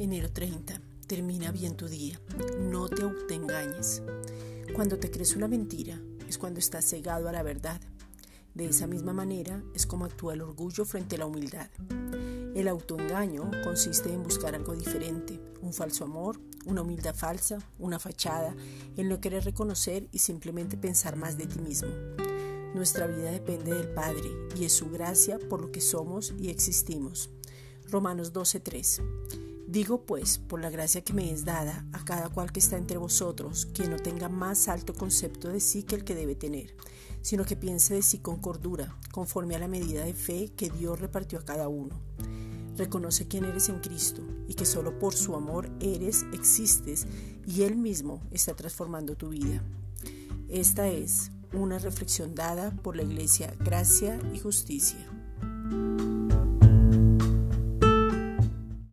Enero 30. Termina bien tu día. No te autoengañes. Cuando te crees una mentira es cuando estás cegado a la verdad. De esa misma manera es como actúa el orgullo frente a la humildad. El autoengaño consiste en buscar algo diferente, un falso amor, una humildad falsa, una fachada, en no querer reconocer y simplemente pensar más de ti mismo. Nuestra vida depende del Padre y es su gracia por lo que somos y existimos. Romanos 12:3 Digo pues, por la gracia que me es dada, a cada cual que está entre vosotros, que no tenga más alto concepto de sí que el que debe tener, sino que piense de sí con cordura, conforme a la medida de fe que Dios repartió a cada uno. Reconoce quién eres en Cristo y que solo por su amor eres, existes y Él mismo está transformando tu vida. Esta es una reflexión dada por la Iglesia Gracia y Justicia.